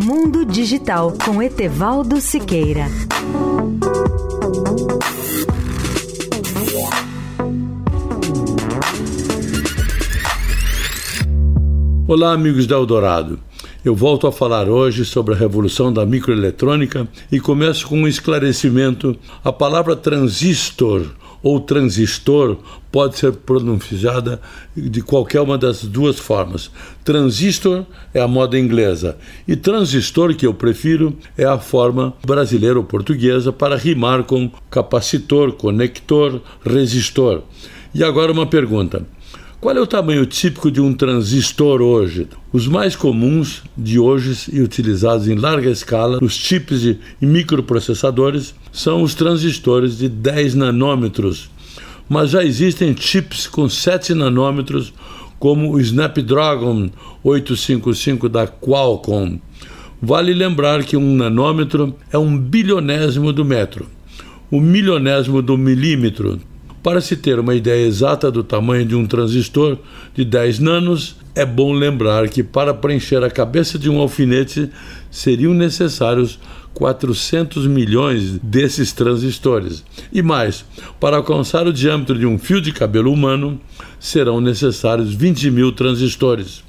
Mundo Digital com Etevaldo Siqueira. Olá, amigos da Eldorado. Eu volto a falar hoje sobre a revolução da microeletrônica e começo com um esclarecimento. A palavra transistor ou transistor pode ser pronunciada de qualquer uma das duas formas. Transistor é a moda inglesa e transistor, que eu prefiro, é a forma brasileira ou portuguesa para rimar com capacitor, conector, resistor. E agora uma pergunta. Qual é o tamanho típico de um transistor hoje? Os mais comuns de hoje e utilizados em larga escala nos chips e microprocessadores são os transistores de 10 nanômetros, mas já existem chips com 7 nanômetros, como o Snapdragon 855 da Qualcomm. Vale lembrar que um nanômetro é um bilionésimo do metro, o milionésimo do milímetro, para se ter uma ideia exata do tamanho de um transistor de 10 nanos, é bom lembrar que para preencher a cabeça de um alfinete seriam necessários 400 milhões desses transistores. E mais, para alcançar o diâmetro de um fio de cabelo humano, serão necessários 20 mil transistores.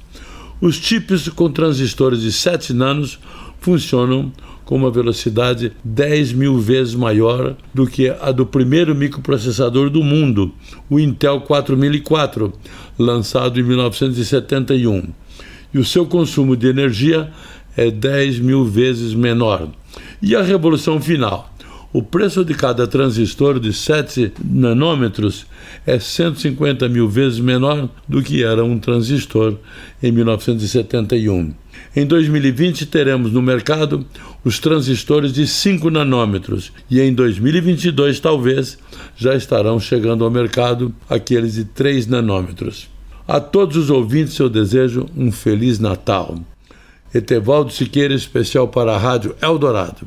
Os chips com transistores de 7 nanos funcionam com uma velocidade 10 mil vezes maior do que a do primeiro microprocessador do mundo, o Intel 4004, lançado em 1971. E o seu consumo de energia é 10 mil vezes menor. E a revolução final? O preço de cada transistor de 7 nanômetros é 150 mil vezes menor do que era um transistor em 1971. Em 2020, teremos no mercado os transistores de 5 nanômetros e em 2022, talvez, já estarão chegando ao mercado aqueles de 3 nanômetros. A todos os ouvintes, eu desejo um Feliz Natal. Etevaldo Siqueira, especial para a Rádio Eldorado.